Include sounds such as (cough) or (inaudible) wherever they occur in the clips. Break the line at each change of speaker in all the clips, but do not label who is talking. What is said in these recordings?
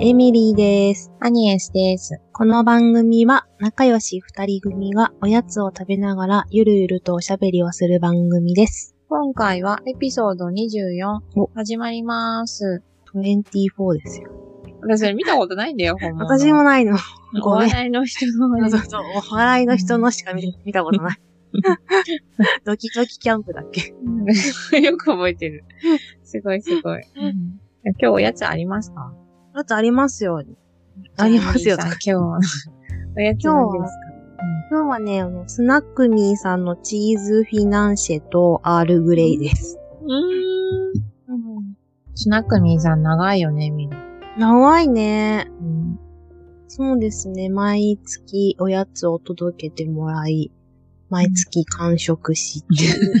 エミリーです。
アニエスです。
この番組は仲良し二人組がおやつを食べながらゆるゆるとおしゃべりをする番組です。
今回はエピソード24
お
始まります。
24ですよ。
私見たことないんだよ、ほんま。
私もないの。
お。笑いの人の
そうそうお笑いの人のしか見見たことない。(laughs) ドキドキキャンプだっけ？(laughs)
よく覚えてる。すごいすごい。今日おやつありますか？
あとありますよ。ありますよ
今日は (laughs) おやつ何ですか？
今日はね、あの、スナックミーさんのチーズフィナンシェとアールグレイです。
うーん。スナックミーさん長いよね、みんな。
長いね。
うん。
そうですね。毎月おやつを届けてもらい、毎月完食しっていう。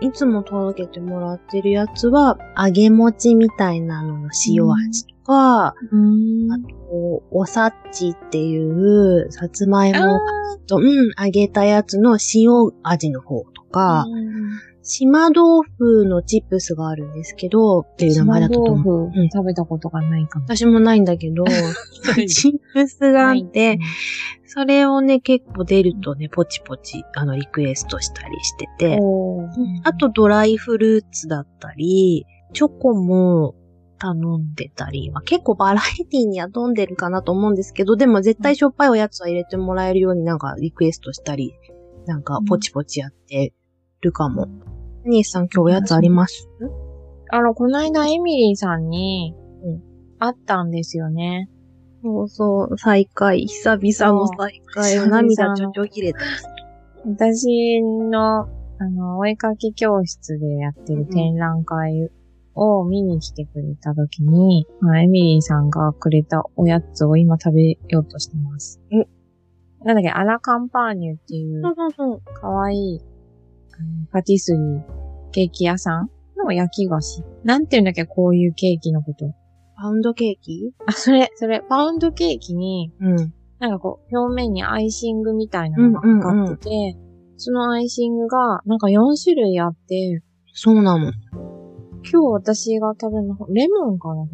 (laughs) いつも届けてもらってるやつは、揚げ餅みたいなのの塩味とか、
うーん。
あと、おさっちっていう、さつまいも
あ
と、うん、揚げたやつの塩味の方と
ー
か、
うん
島豆腐のチップスがあるんですけど、っていう名前だったと思う。
島豆腐
うん
食べたことがないかも。
私もないんだけど、(laughs) チップスがあって、それをね、結構出るとね、ポチポチ、あの、リクエストしたりしてて、あとドライフルーツだったり、チョコも頼んでたり、まあ、結構バラエティには富んでるかなと思うんですけど、でも絶対しょっぱいおやつは入れてもらえるようになんかリクエストしたり、なんかポチポチやってるかも。アニエスさん今日おやつあります？
あの、この間エミリーさんに
うん、
会ったんですよね。
そうそう、再会。久々の再会。
そう
涙ちょちょ切れた。
私の、あの、お絵かき教室でやってる展覧会を見に来てくれた時に、まあ、エミリーさんがくれたおやつを今食べようとしてます。
お
なんだっけ、アラカンパーニュっていう。かわいい、パティスリー、ケーキ屋さんの焼き菓子。なんていうんだっけ、こういうケーキのこと。
パウンドケーキ？
あ、それ、それ、パウンドケーキに、
うん。
なんかこう、表面にアイシングみたいなのがかかってて、そのアイシングが、なんか4種類あって、
そうなの。
今日私が食べるの、レモンかな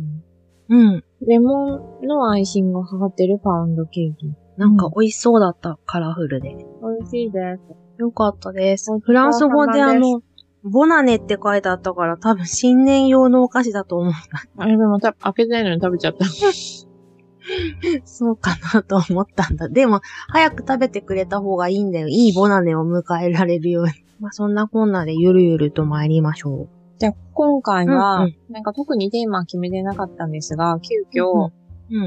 うん。
レモンのアイシングがかかってるパウンドケーキ。
なんか美味しそうだった、カラフルで。
美味しいです。
よかったです。フランス語であの、ボナネって書いてあったから多分新年用のお菓子だと思う。
あれでもた開けてないのに食べちゃった。(laughs)
そうかなと思ったんだ。でも、早く食べてくれた方がいいんだよ。いいボナネを迎えられるように。まあそんなこんなでゆるゆると参りましょ
じゃあ、今回は、
うんうん
なんか特にテーマは決めてなかったんですが、急遽、
う。うん。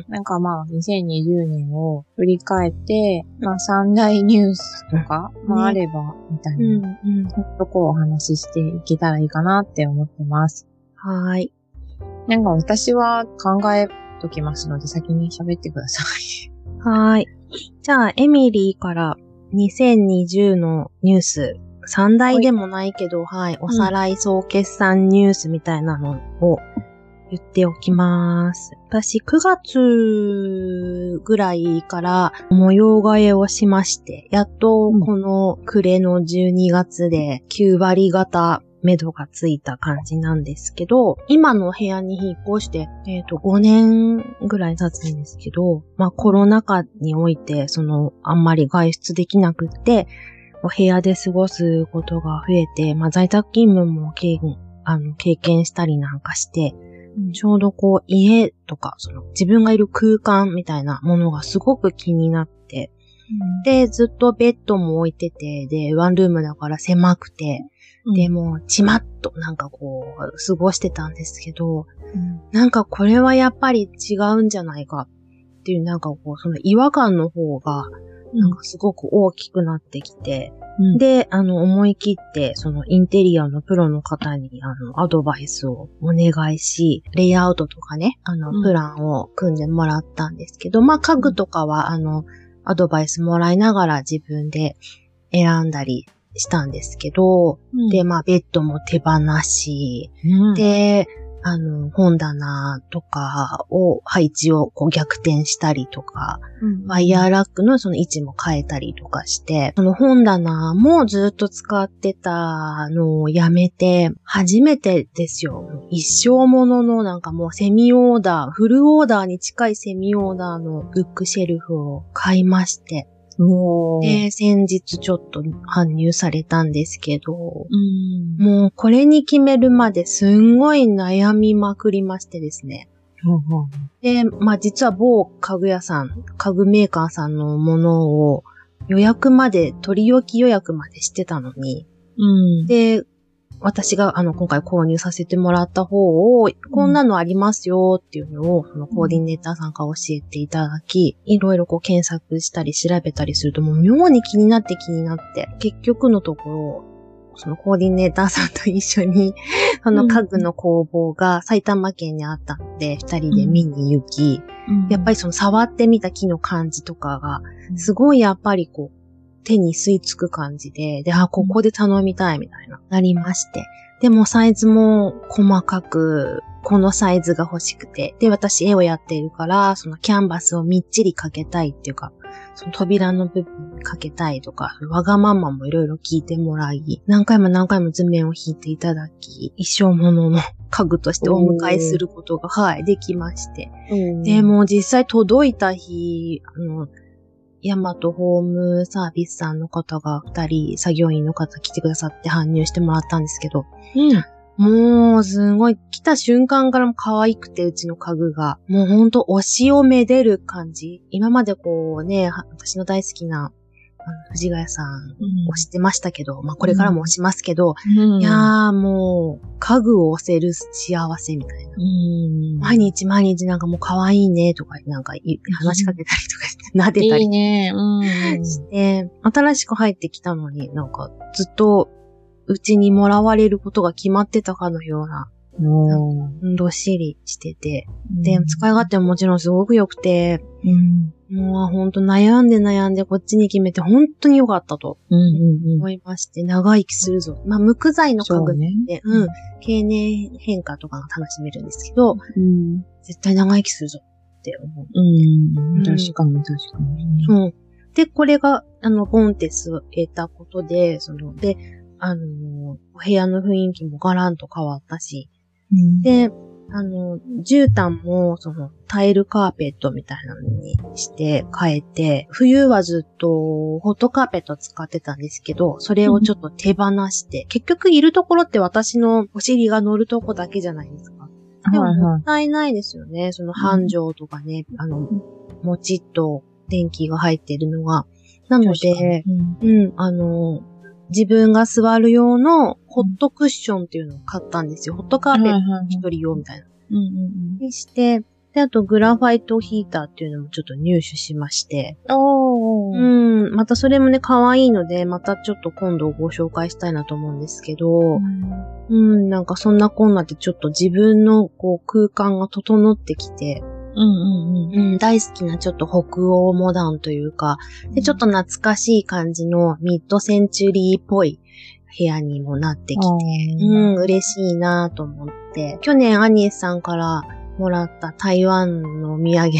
なんかまあ、2020年を振り返って、まあ、三大ニュースとか、まあ、
ね
あれば、みたい
うん。
な、
うん。
とこをお話ししていけたらいいかなって思ってます。
はーい。
なんか私は考えときますので、先に喋ってください。
はーい。じゃあ、エミリーから2020のニュース、三大でもないけど、はい、おさらい総決算ニュースみたいなのを言っておきます。私、9月ぐらいから模様替えをしまして、やっとこの暮れの12月で9割型目処がついた感じなんですけど、今の部屋に引っ越して、えっ、と、5年ぐらい経つんですけど、まあコロナ禍において、その、あんまり外出できなくって、お部屋で過ごすことが増えて、まあ在宅勤務も経あの経験したりなんかして、ちょうどこう家とか、その自分がいる空間みたいなものがすごく気になって、で、ずっとベッドも置いてて、で、ワンルームだから狭くて、で、もう、ちまっとなんかこう、過ごしてたんですけど、
うん。
なんかこれはやっぱり違うんじゃないかっていう、なんかこう、その違和感の方が、なんかすごく大きくなってきて、
うん。
で、あの、思い切って、そのインテリアのプロの方に、あの、アドバイスをお願いし、レイアウトとかね、あの、
うん。
プランを組んでもらったんですけど、まあ、家具とかは、あの、アドバイスもらいながら自分で選んだりしたんですけど、
うん。
で、まあ、ベッドも手放し、
うん。
で、あの、本棚とかを配置をこう逆転したりとか、
うん
ワイヤーラックのその位置も変えたりとかして、その本棚もずっと使ってたのをやめて、初めてですよ。一生もののなんかもうセミオーダー、フルオーダーに近いセミオーダーのブックシェルフを買いまして、で、先日ちょっと搬入されたんですけど、
うん。
もうこれに決めるまですんごい悩みまくりましてですね。で、まあ実は某家具屋さん、家具メーカーさんのものを予約まで、取り置き予約までしてたのに、
うん。
で、私があの今回購入させてもらった方を、こんなのありますよっていうのを、そのコーディネーターさんから教えていただき、いろいろこう検索したり調べたりするともう妙に気になって気になって、結局のところ、そのコーディネーターさんと一緒に、その家具の工房が埼玉県にあったので、二人で見に行き、やっぱりその触ってみた木の感じとかが、すごいやっぱりこう、手に吸い付く感じで、で、あ、ここで頼みたいみたいな、なりまして。でもサイズも細かく、このサイズが欲しくて。で、私絵をやっているから、そのキャンバスをみっちりかけたいっていうか、その扉の部分にかけたいとか、わがままもいろいろ聞いてもらい、何回も何回も図面を引いていただき、一生ものの家具としてお迎えすることが、はい、できまして。
うん、
で、もう実際届いた日、あの、ヤマトホームサービスさんの方が二人、作業員の方来てくださって搬入してもらったんですけど、
うん。
もう、すごい、来た瞬間からも可愛くて、うちの家具が。もうほんと、推しをめでる感じ。今までこうね、は私の大好きな、藤ヶ谷さん、推してましたけど、まあ、これからも推しますけど、
うん、
いやーもう、家具を推せる幸せみたいな。
うん。
毎日毎日なんかもう可愛いねとか、なんかい話しかけたりとかして、撫でた
いい
り
ね。うん。
して、新しく入ってきたのになんかずっとうちにもらわれることが決まってたかのような、どっしりしてて、で、使い勝手ももちろん。すごく良くて、
うん。
もうほん。と悩ん。で悩ん。でこっちに決めて本当に良かったと
うん。うん。
思いまして、長生きするぞ。まあ、無垢材の家具。で、うん、経年変化とかが楽しめるん。ですけど、
うん。
絶対長生きするぞって思う。
うん。確かに確かに。
そう。で、これが、あの、ボンテスを得たことで、その、で、あの、お部屋の雰囲気もガランと変わったし、で、あの、絨毯も、その、タイルカーペットみたいなのにして変えて、冬はずっと、ホットカーペット使ってたんですけど、それをちょっと手放して、結局いるところって私のお尻が乗るとこだけじゃないですか。でももったいないですよね。その繁盛とかね、あの、もちっと電気が入ってるのが。なので、
に
うん、あの、自分が座る用のホットクッションっていうのを買ったんですよ。ホットカーペット一人用みたいな。
うんうん
にして、で、あとグラファイトヒーターっていうのもちょっと入手しまして。
うん。おー。
うん、またそれもね、可愛いので、またちょっと今度ご紹介したいなと思うんですけど、うん、なんかそんなこんなでちょっと自分のこう空間が整ってきて、
うんうんうん。
うん、大好きなちょっと北欧モダンというか、で、ちょっと懐かしい感じのミッドセンチュリーっぽい部屋にもなってきて、
う
うん、嬉しいなと思って、去年アニエスさんからもらった台湾のお土産の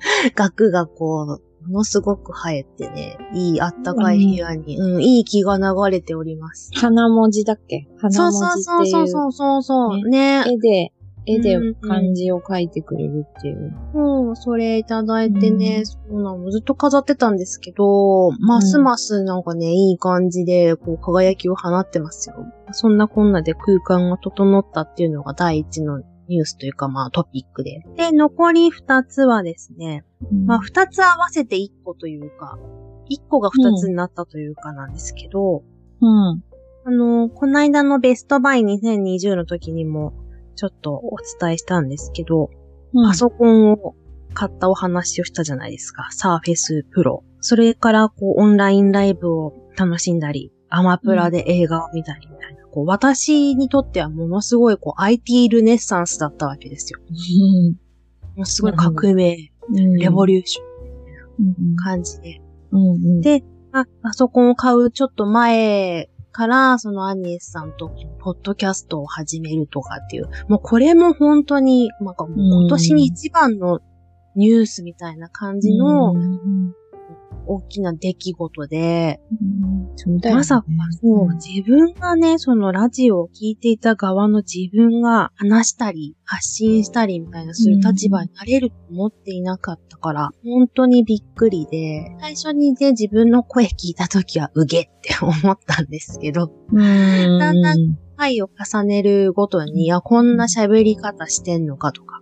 (laughs) 額がこう、ものすごく生えてね、いいあったかい部屋に、うん、いい気が流れております。
花文字だっけ？
そう
花文字
そう。そう
っていう
そうそうそう、ね。
絵で、絵で
うんうん
漢字を書いてくれるっていう。
うん、それいただいてね、
うん
そうなの、ずっと飾ってたんですけど、ますますなんかね、いい感じで、こう、輝きを放ってますよ。そんなこんなで空間が整ったっていうのが第一のニュースというか、まあトピックで。で、残り二つはですね、まあ二つ合わせて一個というか、一個が二つになったというかなんですけど、
うん。
あの、この間のベストバイ2020の時にも、ちょっとお伝えしたんですけど、
うん。
パソコンを買ったお話をしたじゃないですか。サーフェスプロ。それから、こう、オンラインライブを楽しんだり、アマプラで映画を見たりみたいな。こう、私にとってはものすごい、こう、IT ルネッサンスだったわけですよ。もうすごい革命、
うん。
レボ
リ
リューション
ュ
感じで。
うんうん。
で、まあ、パソコンを買うちょっと前から、そのアニエスさんと、ポッドキャストを始めるとかっていう、もうこれも本当に、なんか今年に一番のニュースみたいな感じの大きな出来事で、
そうだよね。
まさか、そう、自分がね、そのラジオを聞いていた側の自分が話したり、発信したりみたいなする立場になれると思っていなかったから、本当にびっくりで、最初にね、自分の声聞いた時はうげって (laughs) 思ったんですけど、
うん。
だんだ回を重ねるごとに、いや、こんな喋り方してんのかとか、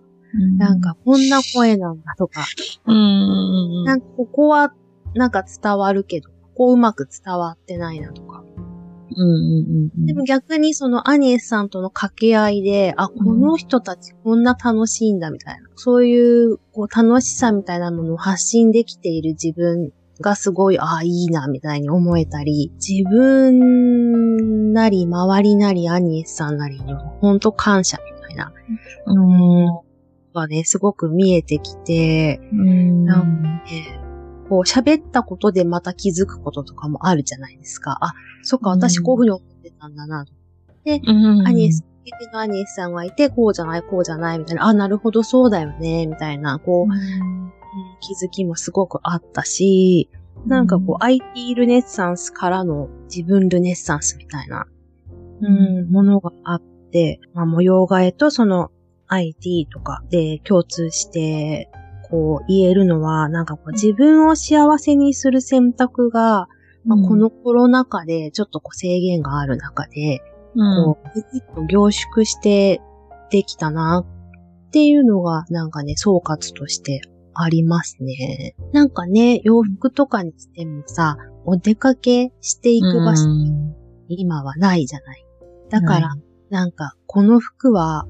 なんか、こんな声なんだとか、
うん。
なんかここはなんか伝わるけど、ここうまく伝わってないなとか。
うんうんうん。
でも逆にそのアニエスさんとの掛け合いで、あ、この人たちこんな楽しいんだみたいな。そういうこう楽しさみたいなものを発信できている自分がすごい、あ、いいなみたいに思えたり、自分なり周りなりアニエスさんなりに本当感謝みたいな
うん。
がね、すごく見えてきて、
うん。
なんねこう喋ったことでまた気づくこととかもあるじゃないですか。あ、そっか、私こういうふうに思ってたんだな。
うん
アニエス、のアニエスさんがいて、こうじゃない、こうじゃない、みたいな。あ、なるほど、そうだよね、みたいな、こう、うん。気づきもすごくあったし、なんかこう、IT ルネッサンスからの自分ルネッサンスみたいな、うん、ものがあって、まあ、模様替えとその IT とかで共通して、こう言えるのは、なんかこう自分を幸せにする選択が、まあ、このコロナ禍でちょっとこう制限がある中で、
うん、
こう、凝縮してできたなっていうのが、なんかね、総括としてありますね。なんかね、洋服とかにしてもさ、お出かけしていく場所、
うん
今はないじゃない。だから、なんか、この服は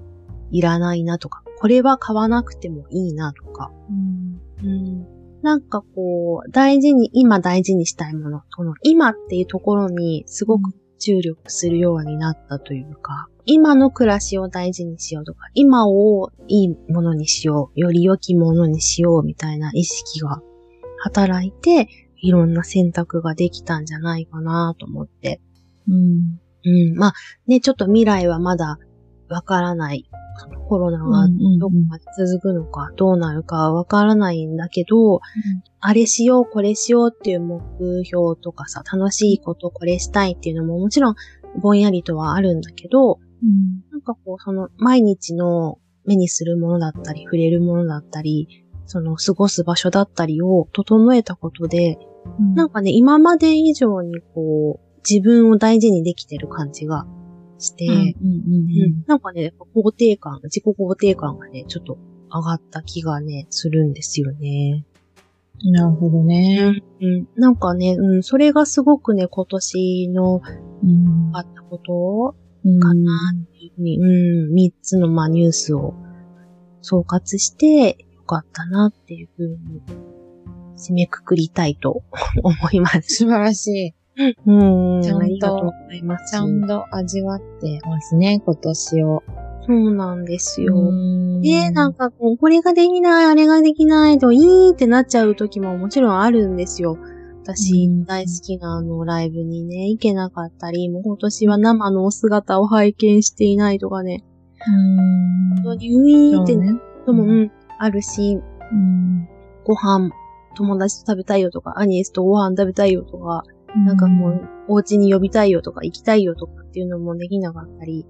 いらないなとか、これは買わなくてもいいなとか、
うん。
うん。なんかこう、大事に、今大事にしたいもの、この今っていうところにすごく注力するようになったというか、今の暮らしを大事にしようとか、今をいいものにしよう、より良きものにしようみたいな意識が働いて、いろんな選択ができたんじゃないかなと思って。
うん。
うん、まあね、ちょっと未来はまだわからない。コロナがどこまで続くのか、どうなるかわからないんだけど、あれしよう、これしようっていう目標とかさ、楽しいことこれしたいっていうのももちろんぼんやりとはあるんだけど、
うん。
なんかこう、その毎日の目にするものだったり、触れるものだったり、その過ごす場所だったりを整えたことで、
うん。
なんかね、今まで以上にこう、自分を大事にできてる感じがして、なんかね、肯定感、自己肯定感がね、ちょっと上がった気がね、するんですよね。
うんなるほどね。
うん、なんかね、うん、それがすごくね、今年の
うん
あったこと
うん
かなっていうふうに、うん、三つのまあニュースを総括してよかったなっていうふうに締めくくりたいと思います。
素晴らしい。(laughs)
うん、
ちゃんと
ありがとうございます。
ちゃんと味わってますね、今年を。
そうなんですよ。
うん
で、なんかこう、これができない、あれができないと、いいってなっちゃう時ももちろんあるんですよ。私、
うん
大好きなあのライブにね、行けなかったり、もう今年は生のお姿を拝見していないとかね、
うん
本当にウィーンって
ね
ことも、うん、あるし、
うん
ご飯、友達と食べたいよとか、アニエスとご飯食べたいよとか、なんかもう、お家に呼びたいよとか、行きたいよとかっていうのもできなかったり、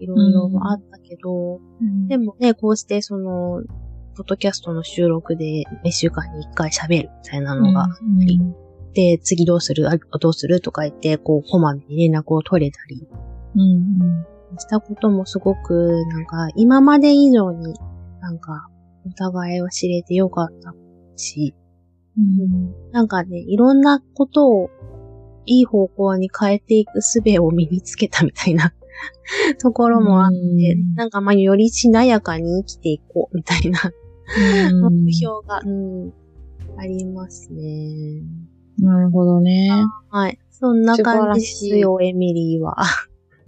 いろいろあったけど、
うん、
でもね、こうしてその、ポッドキャストの収録で、一週間に一回喋るみたいなのが、
うん。
で、次どうする？あどうする？とか言って、こう、こまめに連絡を取れたり。
うん。
したこともすごく、なんか、今まで以上に、なんか、お互いを知れてよかったし、
うん。
なんかね、いろんなことを、いい方向に変えていく術を身につけたみたいな (laughs) ところもあって、
うん
なんかまあよりしなやかに生きていこうみたいな
うん
目標が、うん、ありますね。
なるほどね。
はい。そんな感じですよ、エミリーは。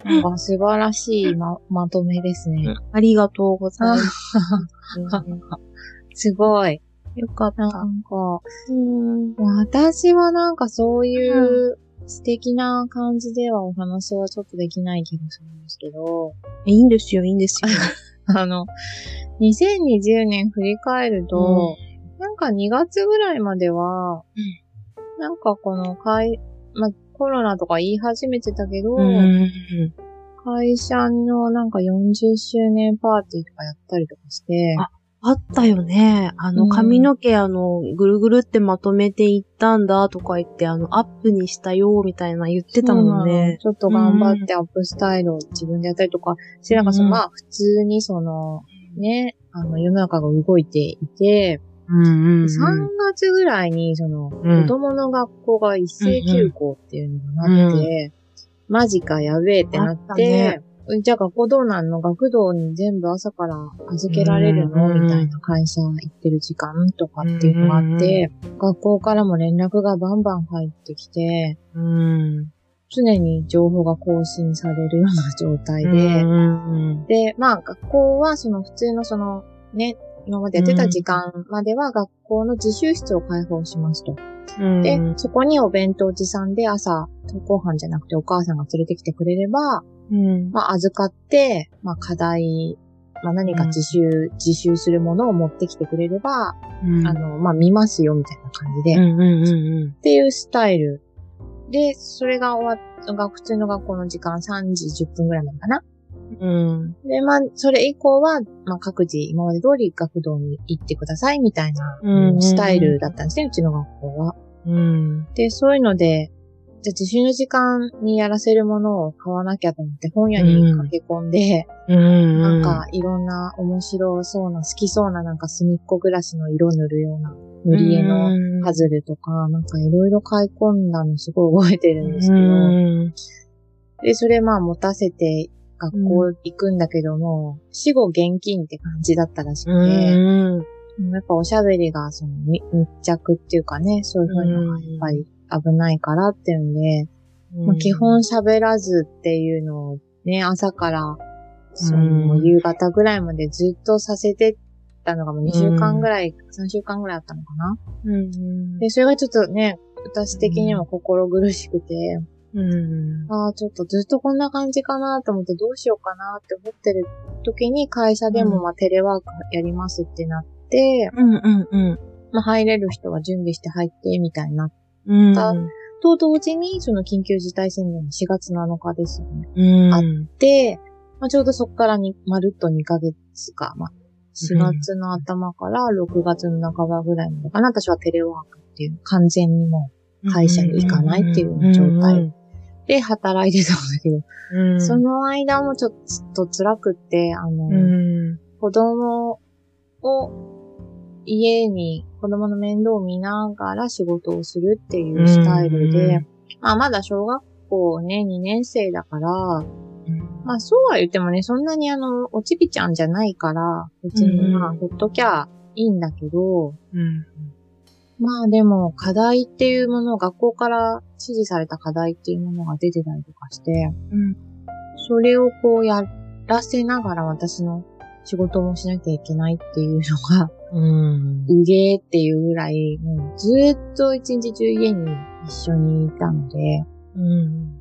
なんか素晴らしいま、まとめですね。
ありがとうございます。
すごい。
よかった。
なんか、
うん
私はなんかそういう素敵な感じではお話はちょっとできない気がするんですけど、
えいいんですよ、いいんですよ。(laughs)
あの、2020年振り返ると、なんか2月ぐらいまでは、なんかこの会、ま、コロナとか言い始めてたけど、
うん。
会社のなんか40周年パーティーとかやったりとかして、
ああったよね。あの、
うん。
髪の毛、あの、ぐるぐるってまとめていったんだとか言って、あの、アップにしたよ、みたいな言ってたもんね。
ちょっと頑張ってアップスタイルを自分でやったりとかして、なんかその、
うん。
まあ普通にその、ね、あの世の中が動いていて、
うんうん、
3月ぐらいにその、
うん。
子供の学校が一斉休校っていうのがなって、マジかやべえってなっ
て
じゃあ学校どうなんの？学童に全部朝から預けられるの、
うん
みたいな会社行ってる時間とかっていうのがあって、学校からも連絡がバンバン入ってきて、
うん。
常に情報が更新されるような状態で、
うん
で、まあ学校はその普通のそのね、今までやってた時間までは学校の自習室を開放しますと。
うん。
で、そこにお弁当持参で朝、登校班じゃなくてお母さんが連れてきてくれれば、
うん。
まあ預かって、まあ課題、まあ何か自習、自習するものを持ってきてくれれば、
うん、
あの、まあ見ますよみたいな感じで、っ
うんうんうん
ていうスタイル。で、それが終わっが普通の学校の時間3時10分ぐらいまでかな。
うん。
で、まあ、それ以降は、まあ、各自今まで通り学童に行ってくださいみたいな、
うんうん
スタイルだったんですね、うちの学校は。
うん。
で、そういうので、じゃあ自習の時間にやらせるものを買わなきゃと思って本屋に駆け込んで、
うん。
なんかいろんな面白そうな、好きそうななんか隅っこ暮らしの色塗るような塗り絵のパズルとか、なんかいろいろ買い込んだのすごい覚えてるんですけど、
うん。
で、それまあ持たせて学校行くんだけども、死後現金って感じだったらしくて、
うん。
やっぱおしゃべりがそのみ密着っていうかね、そういうふうのがやっぱり危ないからっていうんで、まあ、基本喋らずっていうのをね、朝からその
うん
夕方ぐらいまでずっとさせてたのがもう2週間ぐらい、3週間ぐらいあったのかな。
うん。
で、それがちょっとね、私的にも心苦しくて、
うん。
ああ、ちょっとずっとこんな感じかなと思ってどうしようかなって思ってる時に会社で
うん
もまあテレワークやりますってなって、
うんうんうん。
まあ入れる人は準備して入ってみたいな。
うん。
と同時にその緊急事態宣言の4月7日ですよね。
うん。
あで、まあ、ちょうどそこからにまるっと2ヶ月か、まあ、4月の頭から6月の半ばぐらいまでかな。私はテレワークっていう完全にも会社に行かないっていう状態うで働いてたんだけど、
うん。
その間もちょっと辛くって、あの、
うん。
子供を家に子供の面倒を見ながら仕事をするっていうスタイルで、まあまだ小学校ね、2年生だから、まあそうは言ってもね、そんなにあの、おちびちゃんじゃないから、別にまあ、
うん
ほっときゃいいんだけど、
うん。
まあでも、課題っていうもの、学校から指示された課題っていうものが出てたりとかして、
うん。
それをこうやらせながら私の仕事もしなきゃいけないっていうのが、
うん。
うげーっていうぐらい、もうずーっと一日中家に一緒にいたので、
うん。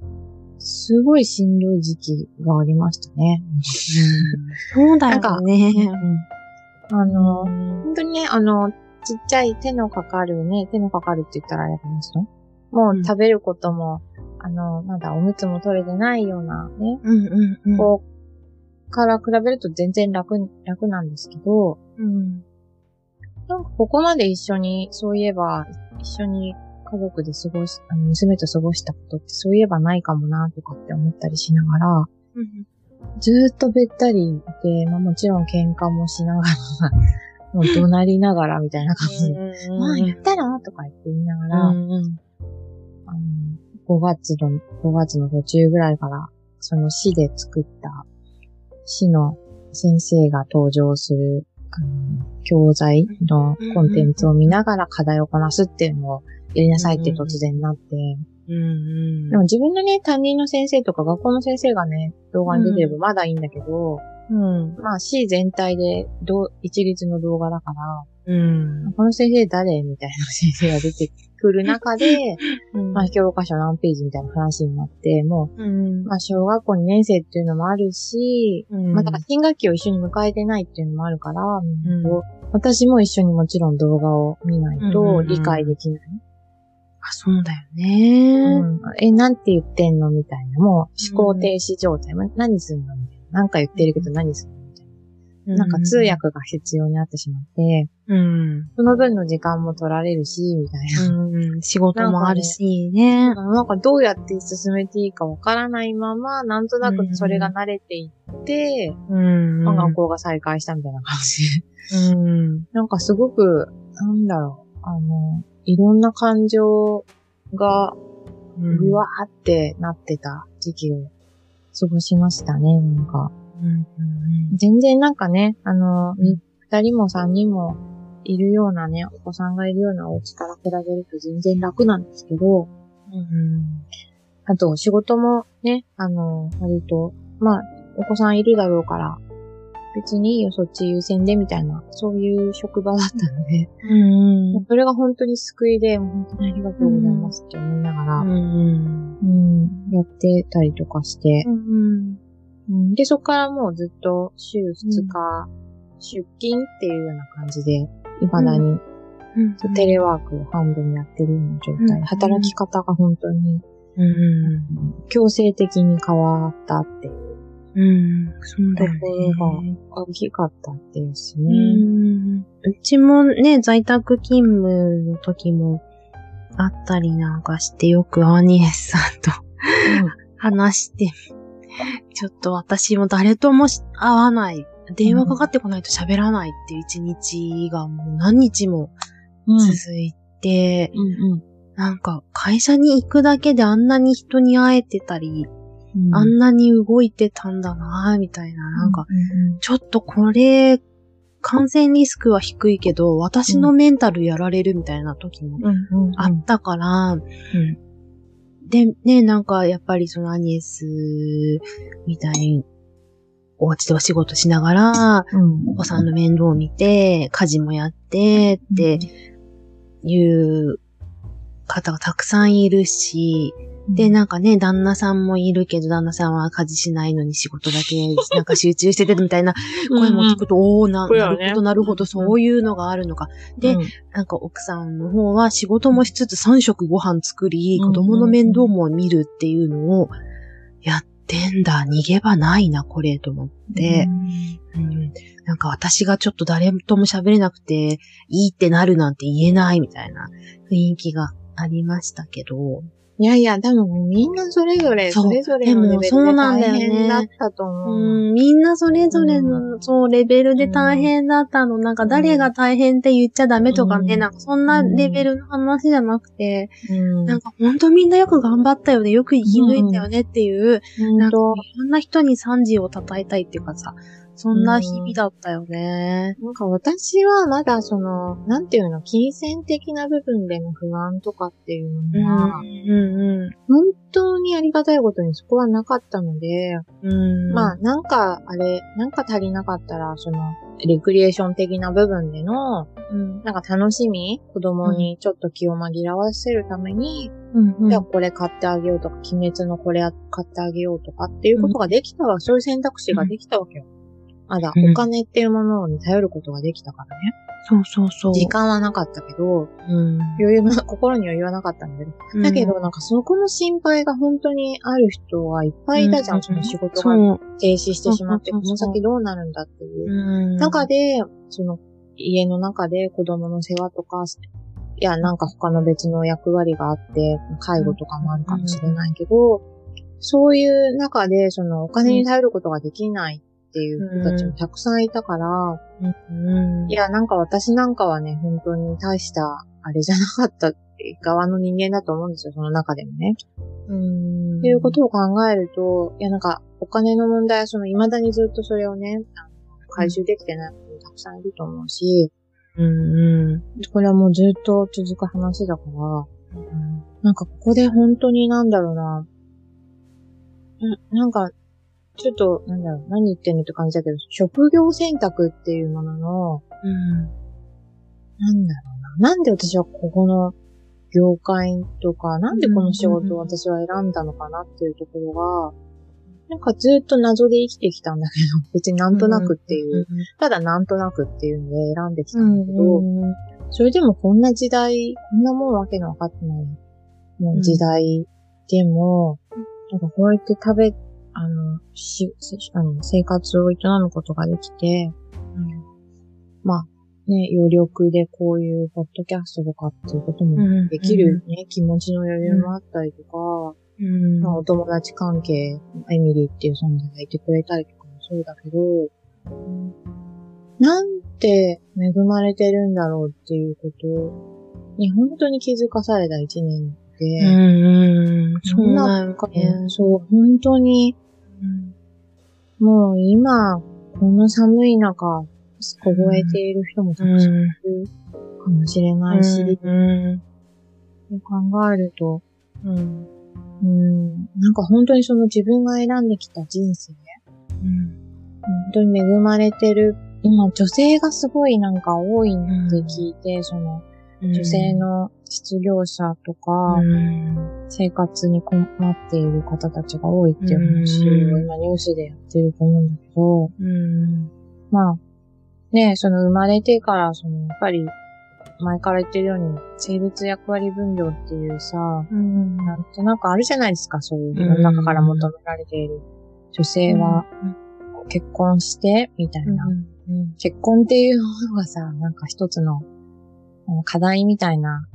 すごいしんどい時期がありましたね。
そうだよね。
あの、
うん
本当にね、あの、ちっちゃい手のかかるね、手のかかるって言ったらあれだけども
う
うん食べることも、あの、まだおむつも取れてないようなね、
うんうんうん。
子から比べると全然楽に、楽なんですけど、
うん。
なんかここまで一緒に、そういえば、一緒に家族で過ごし、あの娘と過ごしたことってそういえばないかもなとかって思ったりしながら、
うん
ずーっとべったりいて、まあもちろん喧嘩もしながら、(laughs) もう怒鳴りながらみたいな感じで、まあやったらとか言って言いながら、
うん
あの、5月の、5月の途中ぐらいから、その市で作った、市の先生が登場する、あの、教材のコンテンツを見ながら課題をこなすっていうのをやりなさいって突然なって、
うんうん。
でも自分のね、担任の先生とか学校の先生がね、動画に出てればまだいいんだけど、
うん。
まあ市全体で一律の動画だから、
うん。
この先生誰？みたいな先生が出てくる中で、(laughs)
うん
まあ、教科書何ページみたいな話になって、も
うん
う、まあ、小学校2年生っていうのもあるし、
うん
まあ、だから新学期を一緒に迎えてないっていうのもあるから、う私も一緒にもちろん動画を見ないと
うんうんうん
理解できない。
あ、そうだよね。
うんえ、なんて言ってんのみたいな。もう思考停止状態。ま何すんのみたいな。なんか言ってるけど何すんのな。なんか通訳が必要になってしまって、
うん。
その分の時間も取られるし、みたいな。
うん。仕事もあるしね。
なんかどうやって進めていいかわからないまま、なんとなくそれが慣れていって、
うん。
まあ学校が再開したみたいな感じで。
うん。
なんかすごく、なんだろう、あの、いろんな感情が、ぐわーってなってた時期を過ごしましたね、なんか。
うん。
全然なんかね、あの、み二人も三人もいるようなね、お子さんがいるようなお家から比べると全然楽なんですけど、
うん。
あと仕事もね、あの、割と、まあ、お子さんいるだろうから、別にいいよ、そっち優先で、みたいな、そういう職場だったので、
うん。
それが本当に救いで、本当にありがとうございますって思いながら、
うん。
うん、やってたりとかして、
うん。
うんで、そこからもうずっと週2日、出勤っていうような感じで、未だに、テレワークを半分やってるような状態、
うん
働き方が本当に、
うん。
強制的に変わったっていう
うん。そうだよ
ところ
ね。
大きかったです
う
ね。
ん。うちもね、在宅勤務の時もあったりなんかして、よくアニエスさんと (laughs) 話して、(laughs) ちょっと私も誰ともし会わない。電話かかってこないと喋らないっていう一日がもう何日も
うん。
続いて、
うんうん
なんか会社に行くだけであんなに人に会えてたり、
うん
あんなに動いてたんだなぁみたいな、なんか、
うん
ちょっとこれ、感染リスクは低いけど、私のメンタルやられるみたいな時もあったから、で、ね、なんかやっぱりそのアニエスみたいに、お家でお仕事しながら、
うん。
お子さんの面倒を見て、家事もやってっていう方がたくさんいるし、で、なんかね、旦那さんもいるけど、旦那さんは家事しないのに仕事だけ、なんか集中しててみたいな声も聞くと、おーな、なるほど、なるほど、そういうのがあるのか。で
うん
なんか奥さんの方は仕事もしつつ3食ご飯作り、
うん
子供の面倒も見るっていうのをやってんだ。逃げ場ないな、これ、と思って。うんなんか私がちょっと誰とも喋れなくて、いいってなるなんて言えないみたいな雰囲気がありましたけど。
いやいや、多分みんなそれぞれ、
そ
れぞれのレベルで大変だったと思う。
うん、みんなそれぞれの、そう、レベルで大変だったの。なんか誰が大変って言っちゃダメとかね、
うん。
なんかそんなレベルの話じゃなくて、
うん。
なんかほんとみんなよく頑張ったよね、よく生き抜いたよねっていう、なんか
本
いろんな人に賛辞を称えたいっていうかさ、そんな日々だったよね。
当なんか私はまだその、なんていうの、金銭的な部分での不安とかっていう
うん、
のは、
うん、
本当にありがたいことにそこはなかったので、
うん。うん、
まあなんかあれ、なんか足りなかったら、その、レクリエーション的な部分での、
うん、
なんか楽しみ子供にちょっと気を紛らわせるために、
うん、うん
じゃあこれ買ってあげようとか、鬼滅のこれ買ってあげようとかっていうことができたわ、そういう選択肢ができたわけよ。まだ
うん
お金っていうものに頼ることができたからね。
そうそうそう。
時間はなかったけど、
うん。
余裕な、(laughs) 心に余裕はなかったんだけど。だけど、なんかそこの心配が本当にある人がいっぱいいたじゃん、
うん
その仕事が。停止してしまって、この先どうなるんだっていう。
うん
中で、その、家の中で子供の世話とか、いや、なんか他の別の役割があって、介護とかもあるかもしれないけど、そういう中で、そのお金に頼ることができないっていう人たちもたくさんいたから、
うん
いや、なんか私なんかはね、本当に大した、あれじゃなかった側の人間だと思うんですよ、その中でもね。
うん。
っていうことを考えると、いや、なんか、お金の問題は、その、未だにずっとそれをね、回収できてない人もたくさんいると思うし、
うん、うん。
これはもうずっと続く話だから、なんかここで本当になんだろうな、ななんか、ちょっと、なんだろう、何言ってんのって感じだけど、職業選択っていうものの、
うん。
なんだろうな、なんで私はここの業界とか、なんでこの仕事を私は選んだのかなっていうところが、なんかずっと謎で生きてきたんだけど、(laughs) 別になんとなくっていう、ただなんとなくっていうので選んできたんだけど、それでもこんな時代、こんなもんわけのわかってない、もう時代でも、なんかこうやって食べ、あの、し、あの生活を営むことができて、まあ、ね、余力でこういうポッドキャストとかっていうこともできるね、気持ちの余裕もあったりとか、
うん。
まあ、お友達関係、エミリーっていう存在がいてくれたりとかもそうだけど、なんて恵まれてるんだろうっていうことに本当に気づかされた一年で、
うんうん。そうだよ
か
ね。
そう、本当に、もう今、この寒い中、凍えている人もたくさんいるかもしれないし、
うん。
考えると、
うん。
うん、なんか本当にその自分が選んできた人生、
うん。
本当に恵まれてる。今、女性がすごいなんか多いって聞いて、その、女性の失業者とか、
うん。
生活に困っている方たちが多いっていう話を
うん
今ニュースでやってると思うんだけど、
うん。
まあ、ねその生まれてから、その、やっぱり、前から言ってるように、性別役割分業っていうさ、
うん。
なんとなくあるじゃないですか、そういう世の中から求められている。女性は結婚して、みたいな。
うん。
結婚っていうものがさ、なんか一つの課題みたいな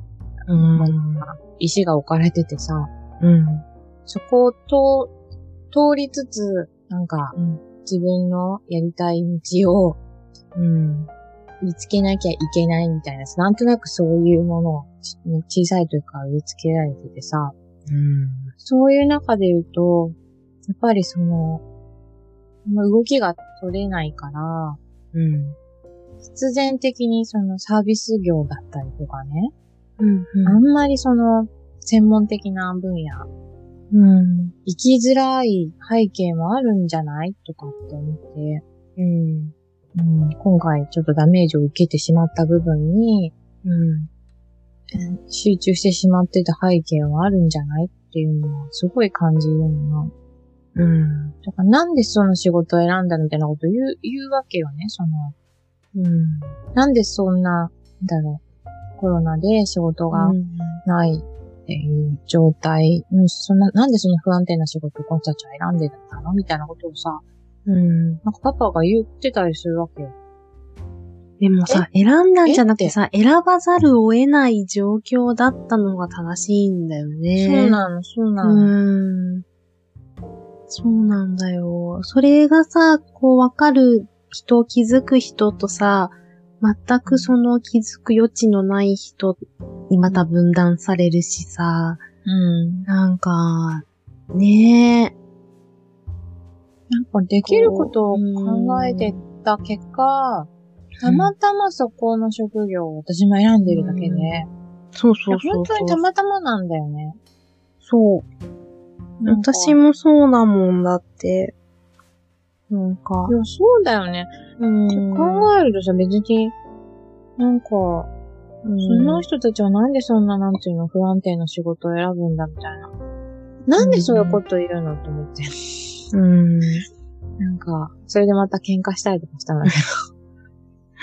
うん。
石が置かれててさ、
うん。
そこをと通りつつ、なんか
うん。
自分のやりたい道を
うん。
見つけなきゃいけないみたいな、なんとなくそういうものをち小さい時から植え付けられててさ、
うん。
そういう中で言うと、やっぱりその、まあ動きが取れないから、
うん。
必然的にそのサービス業だったりとかね、
うん。
あんまりその専門的な分野、
うん。
生きづらい背景もあるんじゃない？とかって思って、
うん。
うん、今回ちょっとダメージを受けてしまった部分に
うん。
集中してしまってた背景はあるんじゃない？っていうのはすごい感じるな。
うん。
だからなんでその仕事を選んだみたいなこと言う、言うわけよね、その。
うん。
なんでそんな、だろう、コロナで仕事がないっていう状態、うん、そんな、なんでその不安定な仕事をこの人たちは選んでたのみたいなことをさ、
うん。
なんかパパが言ってたりするわけよ。
でもさ、選んだんじゃなくてさ、選ばざるを得ない状況だったのが正しいんだよね。
そうなの、そうな
う
の。
ん。そうなんだよ。それがさ、こうわかる人、気づく人とさ、全くその気づく余地のない人にまた分断されるしさ、
うん。
なんか、ねえ。
なんかできることを考えてた結果、たまたまそこの職業を私も選んでるだけで、
うんそうそうそう
本当にたまたまなんだよね。
そう。私もそうだもんだって。なんか
い。や、そうだよね。
うん
考えるとさ、別に、なんか、
うん
その人たちはなんでそんな、なんていうの、不安定な仕事を選ぶんだみたいな。なんでそういうこと言うのと思って。
うん。
なんか、それでまた喧嘩したりとかしたんだけど。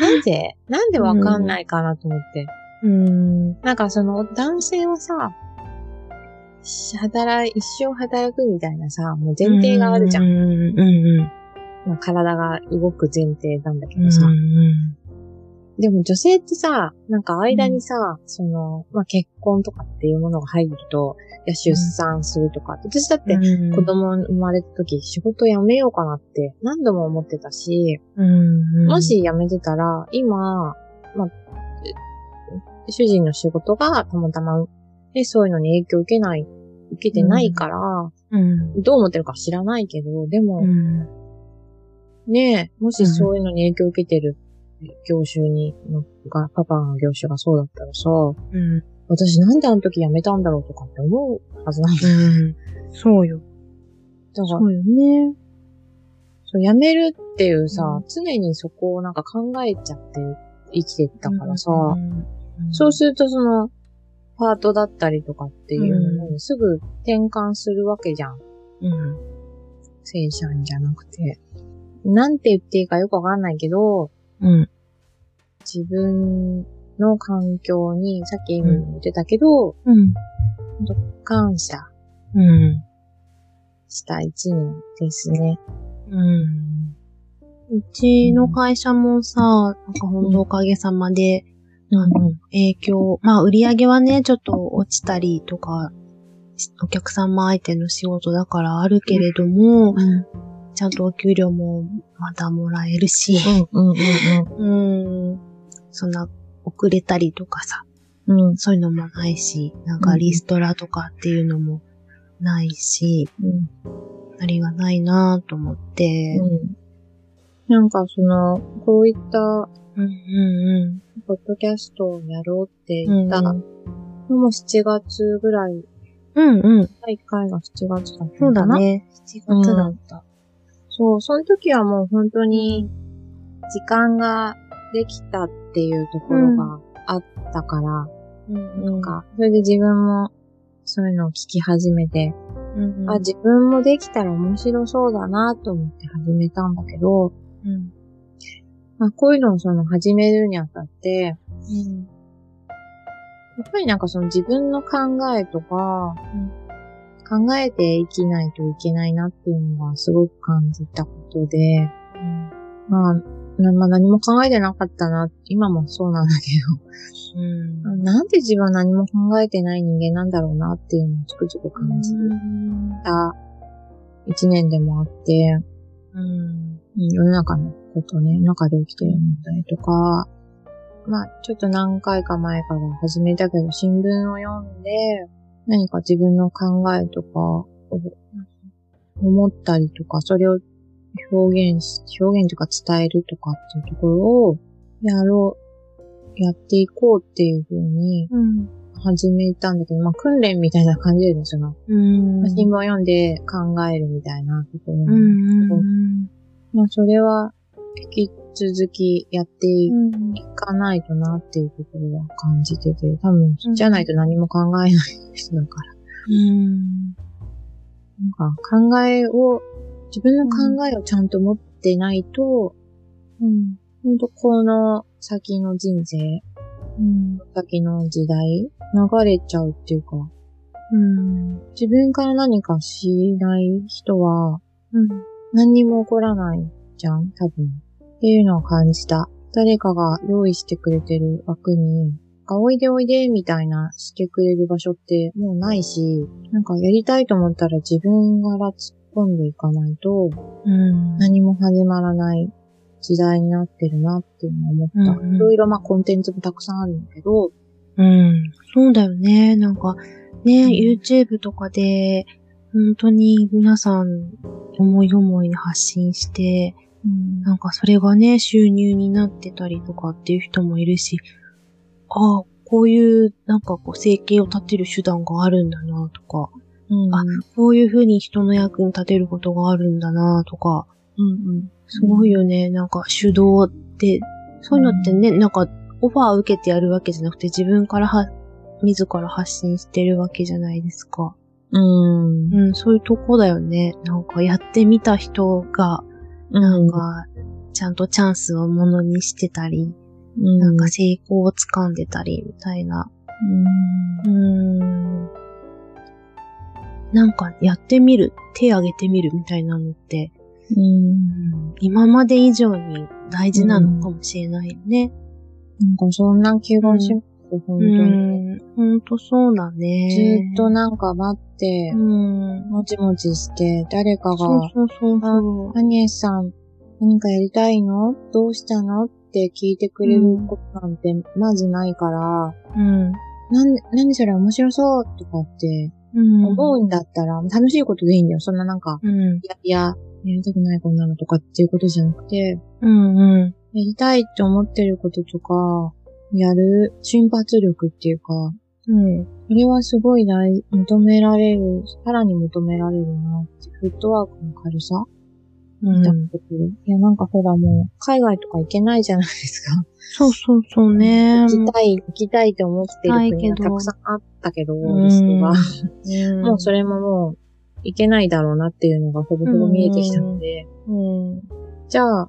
なんでなんでわかんないかなと思って。
うん。
なんかその、男性はさ、し働い、一生働くみたいなさ、もう前提があるじゃん。
うん。うん。うん。
まあ体が動く前提なんだけ
うん。
どさ。
うん。
でも女性ってさ、なんか間にさ、その、まあ、結婚とかっていうものが入ると、いや、出産するとか、私だって
うん
子供生まれた時仕事辞めようかなって何度も思ってたし、
うん。
もし辞めてたら、今、まあ、え主人の仕事がたまたま、ね、そういうのに影響を受けない、受けてないから、
うん。
どう思ってるか知らないけど、でも、
うん。
ねえ、もしそういうのに影響を受けてる業種に、のが、パパの業種がそうだったらさ、
うん。
私なんであの時辞めたんだろうとかって思うはずなんだよ。
うん。そうよ。
だから、
そうよね。
そう辞めるっていうさ、
うん
常にそこをなんか考えちゃって生きてったからさ、
うん、
そうするとその、パートだったりとかっていうのにすぐ転換するわけじゃん。
うん。
正社員じゃなくて。なんて言っていいかよくわかんないけど、
うん。
自分の環境に、さっき言ってたけど、
うん。
感謝
うん。
した一年ですね。
うん。うちの会社もさ、なんか本当おかげさまで、あの、影響、まあ売り上げはね、ちょっと落ちたりとか、お客様相手の仕事だからあるけれども、
うん。
ちゃんとお給料もまだもらえるし、
うんうん
うん、そんな遅れたりとかさ、
うん。うん。
そういうのもないし、なんかリストラとかっていうのもないし、
うん。
ありがないなぁと思って、
うん。なんかその、こういった、
うん、うん、
ポッドキャストをやろうって
うん。
言ったのも7月ぐらい、
うん、うん。
第1回が7月だった
そう。だね。7月だった。
そう、その時はもう本当に、時間ができたっていうところがあったから、
うん、
なんか、それで自分もそういうのを聞き始めて、
うん、うん。
あ、自分もできたら面白そうだなと思って始めたんだけど、
うん、
まあ、こういうのをその始めるにあたって、
うん、
やっぱりなんかその自分の考えとか、考えて生きないといけないなっていうのがすごく感じたことで、まあ、なまあ何も考えてなかったな、今もそうなんだけ
うん。
ど、(laughs) なんで自分は何も考えてない人間なんだろうなっていうのをつくづく感じた。一年でもあって、
うん。
うん世の中のことね、中で起きてる問題とか、まあ、ちょっと何回か前から始めたけど、新聞を読んで、何か自分の考えとかを思ったりとか、それを表現し、表現とか伝えるとかっていうところをやろう、やっていこうっていうふうに
うん。
始めたんだけど、まあ訓練みたいな感じで、その、
うん。
まあ新聞を読んで考えるみたいなところ
う
なんだけど、
ん。
まあ、それは、続きやってい
うん。
かないとなっていうところは感じてて、多分、じゃないと何も考えない人だから。
うん。
なんか、考えを、自分の考えをちゃんと持ってないと、
うん。
ほんとこの先の人生、
うん。
先の時代、流れちゃうっていうか、
うん。
自分から何かしない人は、
うん。
何にも起こらないじゃん、多分。っていうのを感じた。誰かが用意してくれてる枠に、おいでおいでみたいなしてくれる場所ってもうないし、なんかやりたいと思ったら自分から突っ込んでいかないと
うん。
何も始まらない時代になってるなっていうのを思った。いろいろまあコンテンツもたくさんあるんだけど、
うん。そうだよね。なんか、ね、YouTube とかで、本当に皆さん思い思いに発信して、なんかそれがね、収入になってたりとかっていう人もいるし、ああ、こういうなんかこう生計を立てる手段があるんだなとか、
うん
あこういう風に人の役に立てることがあるんだなとか、
うんうん。
すごいよね。なんか手動って、そういうのってね、なんかオファー受けてやるわけじゃなくて自分からは、自ら発信してるわけじゃないですか。
うん。
うん、そういうとこだよね。なんかやってみた人が、なんか、ちゃんとチャンスをものにしてたり、
うん、
なんか成功をつかんでたり、みたいな。うーん。なんかやってみる、手挙げてみるみたいなのって、
うん。
今まで以上に大事なのかもしれないよね。
なんかそんな気がします、本当
う
に。
ん。ほんとそうだね。
ずっとなんか待って
う、ん。
もちもちして、誰か
そう
が、
そうそうそう。
アニエスさん、何かやりたいの？どうしたの？って聞いてくれることなんてまずないから、
うん。
なんで、何それ面白そうとかって
うん。
思うんだったら、楽しいことでいいんだよ。そんななんか、
うん。
いやいや、やりたくないこんなのとかっていうことじゃなくて、
うん。うん。
やりたいって思ってることとか、やる瞬発力っていうか、
うん。
それはすごい大、求められる、さらに求められるなって、フットワークの軽さ？
うん
だってくる。いや、なんかほらもう、海外とか行けないじゃないですか。
そうそうそうね。
行きたい、行きたいって思ってる国が
た
くさんあったけど、
うん
リストが。
うん
もうそれももう、行けないだろうなっていうのがほぼほぼ見えてきたので、
うん。
じゃあ、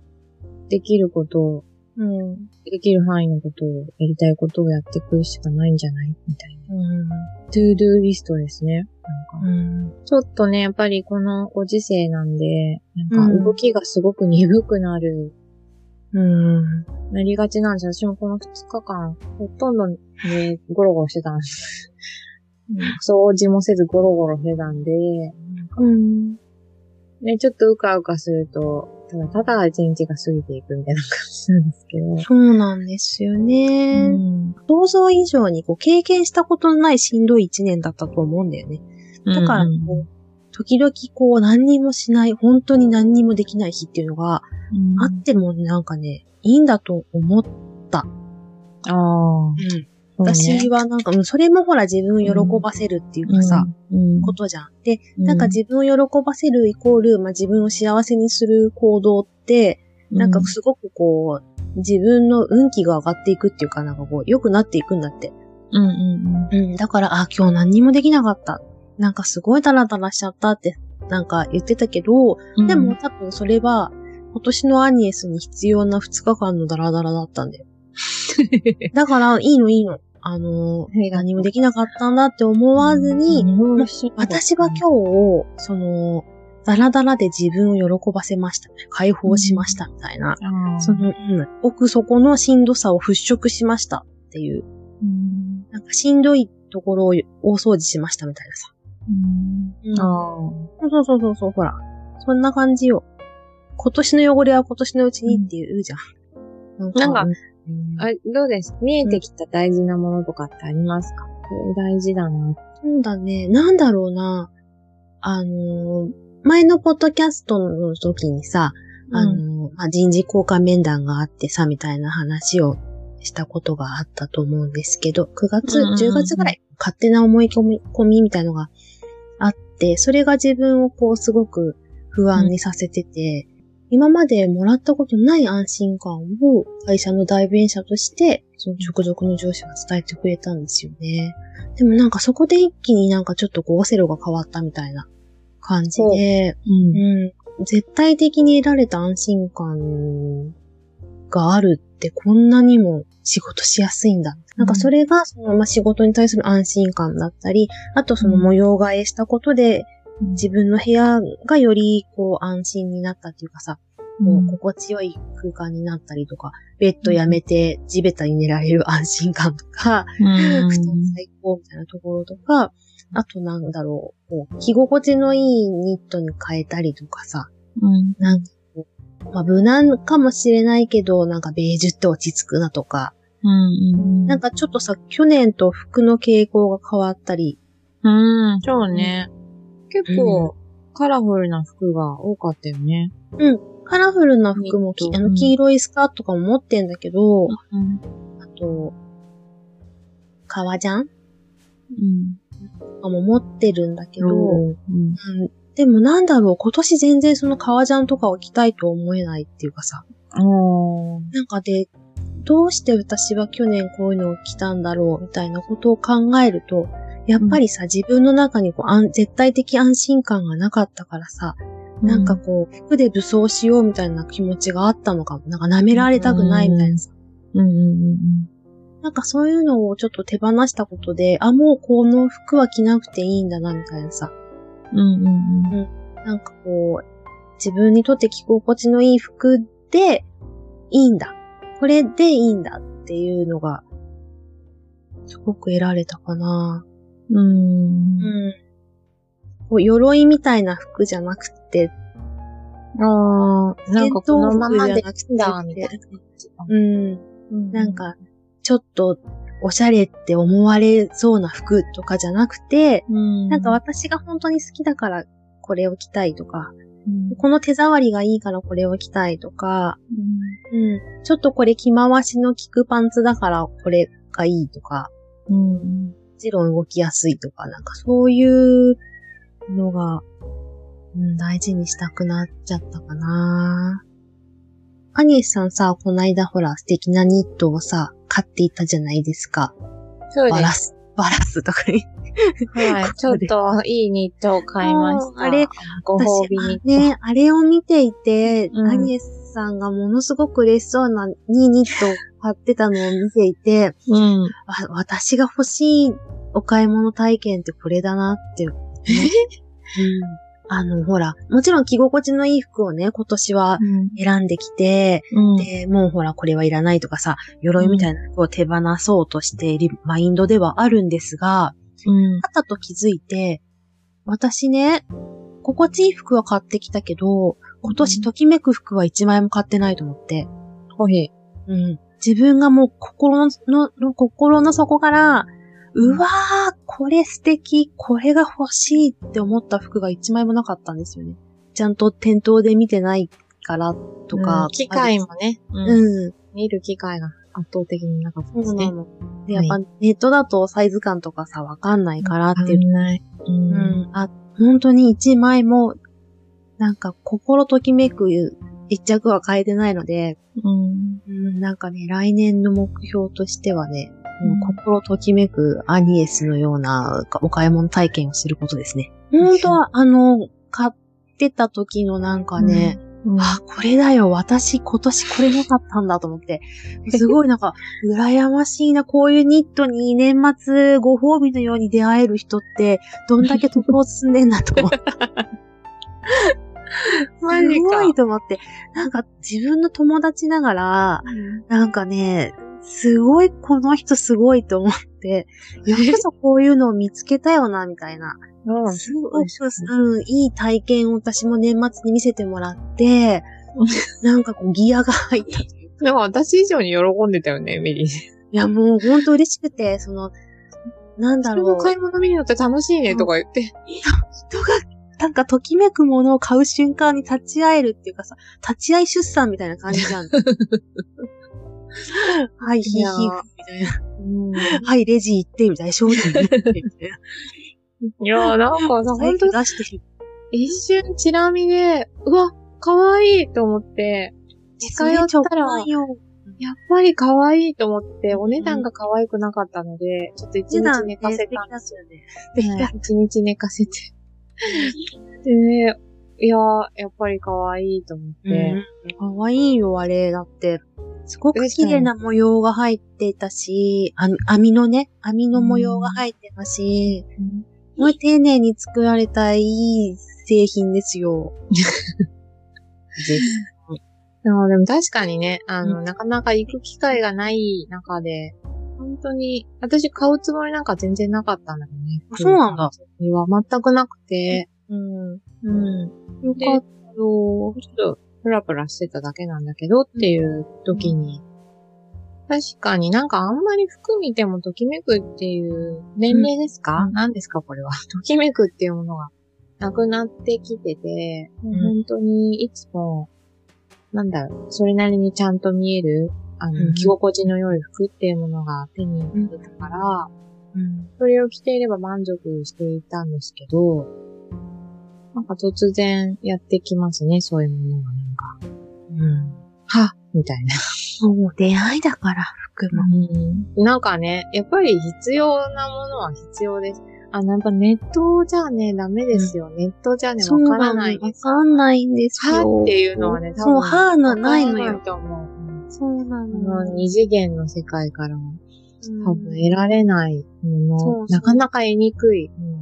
できることを、
うん。
できる範囲のことを、やりたいことをやっていくしかないんじゃない？みたいな。
うん。
to-do リストですね。なんか、
うん。
ちょっとね、やっぱりこのご時世なんで、なんか動きがすごく鈍くなる、
うん。
なりがちなんですよ。私もこの2日間、ほとんどね、ゴロゴロしてたんです。掃除もせずゴロゴロしてたんで、
うん。
ね、ちょっとうかうかすると、ただただ一日が過ぎていくみたいな感じなんですけど。
そうなんですよね。
うん。
想像以上にこう経験したことのないしんどい一年だったと思うんだよね。だから
うん
こう、時々こう何にもしない、本当に何にもできない日っていうのが
うん。
あってもなんかね、いいんだと思っ
ああ、
私はなんか、うんそれもほら自分を喜ばせるっていうかさ、
うん、
ことじゃん。で、
うん。
なんか自分を喜ばせるイコール、まあ、自分を幸せにする行動って、なんかすごくこう、自分の運気が上がっていくっていうかなんかこう、良くなっていくんだって。
うんうん
うん、だから、あ、今日何にもできなかった。なんかすごいダラダラしちゃったって、なんか言ってたけど、
うん。
でも多分それは、今年のアニエスに必要な2日間のダラダラだったんだよ。(laughs) だから、いいのいいの。あのー、何もできなかったんだって思わずに、
うん、
私は今日、その、ダラダラで自分を喜ばせました。解放しました、みたいな。
日
その、うん、奥底のしんどさを払拭しましたっていう。
うん、
なんかしんどいところを大掃除しましたみたいなさ。
うん、
うん
あ
そうそうそうそう、ほら。そんな感じよ。今年の汚れは今年のうちにって言うじゃん。
なんか
うん
あ。あ、どうです？見えてきた大事なものとかってありますか、これ大事だな。
そうだね。なんだろうな。あのー前のポッドキャストの時にさ、あのーまあ、人事交換面談があってさ、みたいな話をしたことがあったと思うんですけど、9月、
うんうんうん
10月ぐらい、勝手な思い込み込みみたいのがあって、それが自分をこうすごく不安にさせてて、今までもらったことない安心感を会社の代弁者として、その直属の上司が伝えてくれたんですよね。でもなんかそこで一気になんかちょっとこうオセロが変わったみたいな感じで、
う。ん。
うん。絶対的に得られた安心感があるってこんなにも仕事しやすいんだ。なんかそれがその、まあ、仕事に対する安心感だったり、あとその模様替えしたことで自分の部屋がよりこう安心になったっていうかさ、こう心地よい空間になったりとか、ベッドやめて地べたに寝られる安心感とか、
うん。
布団最高みたいなところとか、あとなんだろう、こう着心地のいいニットに変えたりとかさ、
うん。
なんかまあ無難かもしれないけど、なんかベージュって落ち着くなとか、
うん。
なんかちょっとさ、去年と服の傾向が変わったり、
うん、そうね。結構、カラフルな服が多かったよね。
カラフルな服もあの黄色いスカートとかも持ってんだけど、
うん。
あと、革ジャン？
うん。
とかも持ってるんだけど、
うん。
うんでもなんだろう、今年全然その革ジャンとかを着たいと思えないっていうかさ。なんかで、どうして私は去年こういうのを着たんだろうみたいなことを考えると、やっぱりさ、自分の中にこう安絶対的安心感がなかったからさ、なんかこう、服で武装しようみたいな気持ちがあったのかも。なんか舐められたくないみたいなさ。
うん、うん、うん。
なんかそういうのをちょっと手放したことで、あ、もうこの服は着なくていいんだなみたいなさ。
うん、うん、うん。
なんかこう、自分にとって着心地のいい服でいいんだ。これでいいんだっていうのが、すごく得られたかな。
うん。
うん。こう、鎧みたいな服じゃなくて、
ああ、なんかこのままでいいんだ、
戦闘服じゃなくて
みたいな感じか。
うん。なんか、ちょっと、おしゃれって思われそうな服とかじゃなくて、
うん、
なんか私が本当に好きだからこれを着たいとか、
うん、
この手触りがいいからこれを着たいとか、
うん
うん。ちょっとこれ着回しの効くパンツだからこれがいいとか、
うん。
もちろん動きやすいとか、なんかそういうのがうん、大事にしたくなっちゃったかな。アニエスさんさ、こないだほら素敵なニットをさ、買っていたじゃないですか。
そうです。
バラス、バラスとかに。
はい。(laughs) ちょっといいニットを買いました。
あれ、
ご褒美ニット。
ね、あれを見ていて、
うん
アニエスさんがものすごく嬉しそうなにニットを買ってたのを見ていて、
うん。
わ私が欲しいお買い物体験ってこれだなって思って、うん。あの、ほら、もちろん着心地のいい服をね、今年は選んできて、
うん。
で、もうほら、これはいらないとかさ、鎧みたいな服を手放そうとしているマインドではあるんですが、
うん。
あったと気づいて、私ね、心地いい服は買ってきたけど、今年ときめく服は一枚も買ってないと思って、
ほへ。
うん。自分がもう心の心の底から、うわー、これ素敵、これが欲しいって思った服が一枚もなかったんですよね。ちゃんと店頭で見てないからとか。
うん機会もね、うん
うん。
見る機会が圧倒的になかったですね。
そうなの。で、やっぱネットだとサイズ感とかさ、わかんないからっていう。
ない。う。
うんん。あ、本当に一枚も、なんか心ときめく一着は変えてないので、
うん。
うん、なんかね、来年の目標としてはね、もう心ときめくアニエスのようなお買い物体験をすることですね。本当。は、あの、買ってた時のなんかね、
うん、
あ、これだよ、私今年これなかったんだと思って、すごいなんか、羨ましいな、こういうニットに年末ご褒美のように出会える人って、どんだけ得を進んでんだと思って。(laughs)
マジか。
すごいと思って、なんか自分の友達ながら、なんかね、すごい、この人すごいと思って、(laughs) よくそこういうのを見つけたよな、みたいな。
うん。
すごく、うん、いい体験を私も年末に見せてもらって、なんかこうギアが入った。い
でも私以上に喜んでたよね、ミリー。
や、もう本当嬉しくて、その、なんだろう。
人の買い物見るのって楽しいねとか言って。
人が、なんかときめくものを買う瞬間に立ち会えるっていうかさ、立ち会い出産みたいな感じじゃん。(laughs) はい、ヒーヒーみたいな。
うん。
はい、レジ行って、みたいな。商品行って、みたいな。
いやーなんかさ、
財
ほんと
布出してる。
一瞬チラ見で、うわ、可愛いと思って、近寄ったら、やっぱり可愛いと思って、お値段が可愛くなかったので、ちょっと一日寝かせたんですよね。はい (laughs) 一日寝かせて。でね、いやー、やっぱり可愛いと思って。
うん。かわいいよ、あれ。だって、すごく綺麗な模様が入ってたし、あ網のね、網の模様が入ってたし、
うん
すごい丁寧に作られたいい製品ですよ。(laughs) です。
でもでも確かにね、あの、
う
なかなか行く機会がない中で、本当に、私買うつもりなんか全然なかったんだよね。
あそうなんだ。
には全くなくて、
うん。
うん。
よ
かったよ。ちょっと、プラプラしてただけなんだけどっていう時に、確かになんかあんまり服見てもときめくっていう年齢ですか、
うん。
何ですかこれは？(laughs) ときめくっていうものがなくなってきてて、
ん。
本当にいつも、なんだろう、それなりにちゃんと見える、あの、
うん。
着心地の良い服っていうものが手に入れたから、
うん。
それを着ていれば満足していたんですけど、なんか突然やってきますね、そういうものがなんか。
うん。
はみたいな。
もう出会いだから、服も。
なんかね、やっぱり必要なものは必要です。あの、やっぱネットじゃね、ダメですよ。ネットじゃね、わからないです。
わかんないんですよ。
はっていうのはね、多
そう、
分
はーのないのよ。
と思う。うん
そうな
あ
の。
の、二次元の世界からも
うん
多分得られないもの、
そうそう
なかなか得にくい。うん
うん。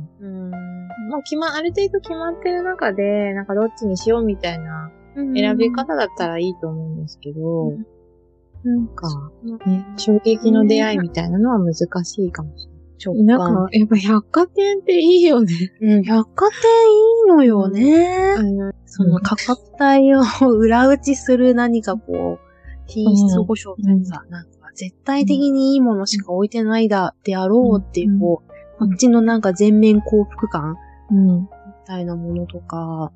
もう決ま、ある程度決まってる中で、なんかどっちにしようみたいな
選
選び方だったらいいと思うんですけど、
うん
なん。か、ね、衝撃の出会いみたいなのは難しいかもし
直
れない。なん
感
か、やっぱ百貨店っていいよね。
うん、百貨店いいのよね。
あの、
その価格帯を裏打ちする何かこう、品質保証みたいなさ、なんか絶対的にいいものしか置いてないだ、であろうっていう、こう、
うん。
こっちのなんか全面幸福感
うん。
みたいなものとか、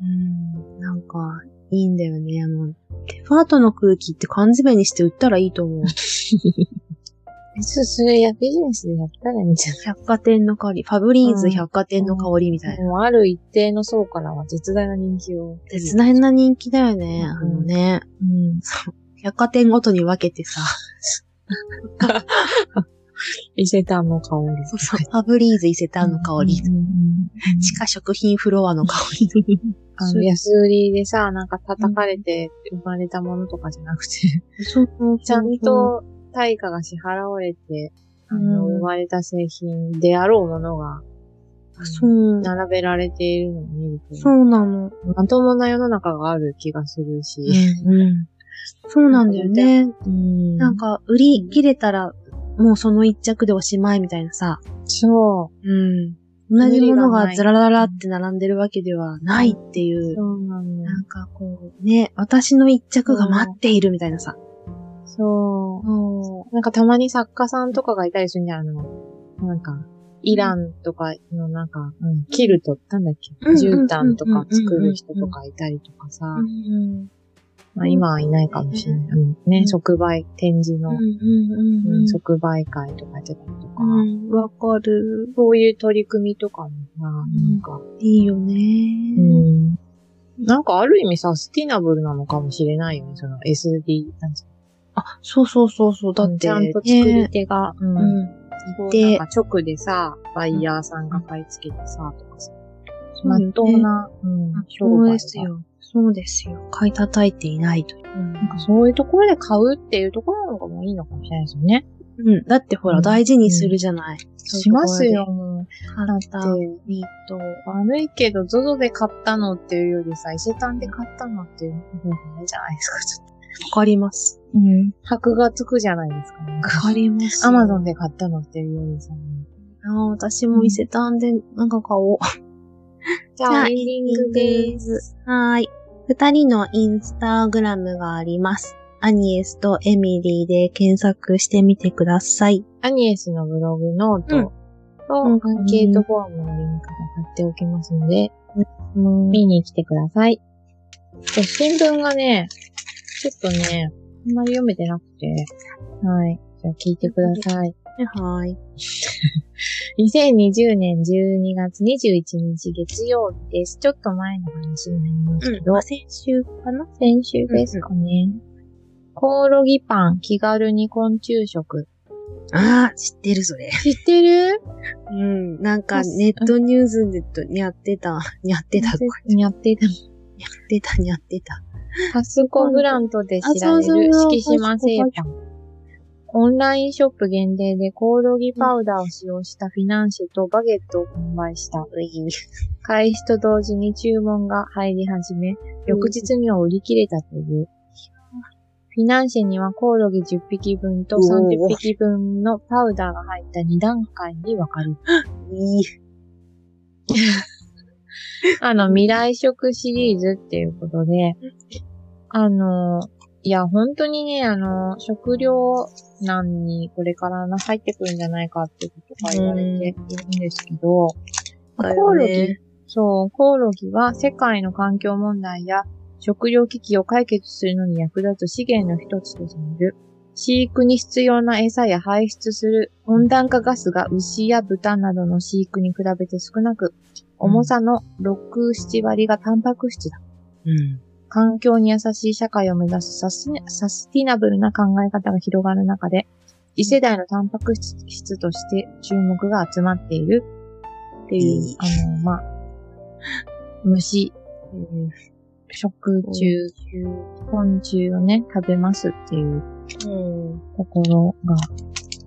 うん、なんか、いいんだよね。もう、デパートの空気って缶詰にして売ったらいいと思う。(laughs)
え、そそれや、ビジネスでやったらいいんじゃない？
百貨店の香り。ファブリーズ百貨店の香りみたいな。
もうある一定の層からは絶大な人気を。
絶大な人気だよね。
うん
あのね。
うん。
百貨店ごとに分けてさ。(laughs)
伊勢丹の香り。
そうそう。ファブリーズ伊勢丹の香り。地下食品フロアの香り。(laughs)
あの、安売りでさ、なんか叩かれて生まれたものとかじゃなくて、ちゃんと対価が支払われて、あの、
うん
生まれた製品であろうものが、
そう。
並べられているのを見ると、
そうなの。
まともな世の中がある気がするし、
うん。そうなんだよね。
うん
なんか、売り切れたら、もうその一着でおしまいみたいなさ。
そ
うん。同じものがずらららって並んでるわけではないってい
う。
う。
そうなの。
なんかこう、ね、私の一着が待っているみたいなさ。
そう。
そ
なんかたまに作家さんとかがいたりするんじゃん、あの、なんか、イランとかのなんか、うん、キルト、なんだっけ、
うん
絨毯とか作る人とかいたりとかさ、
うん。
まあ今はいないかもしれない。うん、ね、
うん
即売、展示の。即売会とかやってたりとか、
うん、わかる。
そういう取り組みとかもさ、なんか、
いいよね。
うん。なんかある意味サスティナブルなのかもしれないよね、その SD、なんつう
あ、そうそうそうそう。だって、
のちゃんと作り手が、うん
うん。
こう
で
なんか直でさ、バイヤーさんが買い付けてさ、とかさ、まっとうな、うん、商
そう
売が
ですよ。そうですよ。買い叩いていないという。
なんかそういうところで買うっていうところの方がもういいのかもしれないですよね。
うん。だってほら、
うん
大事にするじゃない。
しますよ、もう。
買った
だって
ミート。
悪いけど、ゾゾで買ったのっていうよりさ、伊勢丹で買ったのっていう方がいいじゃないですか、ちょっと。
わかります。
うん。箔がつくじゃないですか、ね。
わかります。
アマゾンで買ったのっていうよりさ、
あー私も伊勢丹でなんか買おう。(laughs)
じゃあ、エンディングで。
す。はーい。二人のインスタグラムがあります。アニエスとエミリーで検索してみてください。
アニエスのブログノートと、
うん
アンケートフォームのリンクが貼っておきますので、
うん
見に来てください。で新聞がね、ちょっとね、あんまり読めてなくて、はい。じゃあ聞いてください。
はーい。(laughs)
2020年12月21日月曜日です。ちょっと前の話になりますけど、
まあ先週かな？
先週ですかね。コオロギパン、気軽に昆虫食。
ああ、知ってるそれ。
知ってる？
うん。なんかネットニュースでとにゃってた、にゃってたとか
やってた。
にゃってた、にゃってた。
パスコブランドで知られる敷島製パン。オンラインショップ限定でコオロギパウダーを使用したフィナンシェとバゲットを販売した。開始と同時に注文が入り始め、翌日には売り切れたという。フィナンシェにはコオロギ10匹分と
おー
30匹分のパウダーが入った2段階に分かれる。
いい。(laughs)
あの、未来食シリーズっていうことで、あの、いや、本当にね、あの、食料難にこれからな入ってくるんじゃないかっていうことが言われているんですけど、
だ
コオロギ。そう、コオロギは世界の環境問題や食料危機を解決するのに役立つ資源の一つとされる。飼育に必要な餌や排出する温暖化ガスが牛や豚などの飼育に比べて少なく、重さの6、7割がタンパク質だ。
うん。
環境に優しい社会を目指すサスサスティナブルな考え方が広がる中で、次世代のタンパク質として注目が集まっているっていう、あの、まあ、虫、食虫、昆虫をね、食べますっていう
うん。
ところが、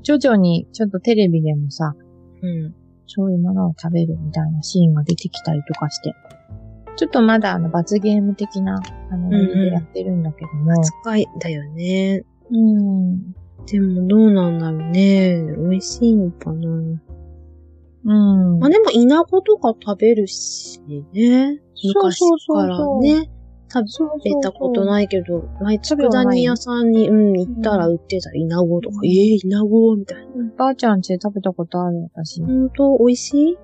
徐々にちょっとテレビでもさ、
うん。
そういうものを食べるみたいなシーンが出てきたりとかして、ちょっとまだあの罰ゲーム的な、あの、でやってるんだけども、
扱いだよね。
うん。
でもどうなんだろうね。美味しいのかな。
うん。
まあでも、イナゴとか食べるしね。昔からね。食べたこと
い。
ないけど、前、佃煮屋さんに、うん、行ったら売ってたイナゴとか、
うん
ええイナゴみたいな。
ばあちゃんちで食べたことある私。
ほんと、美味しい？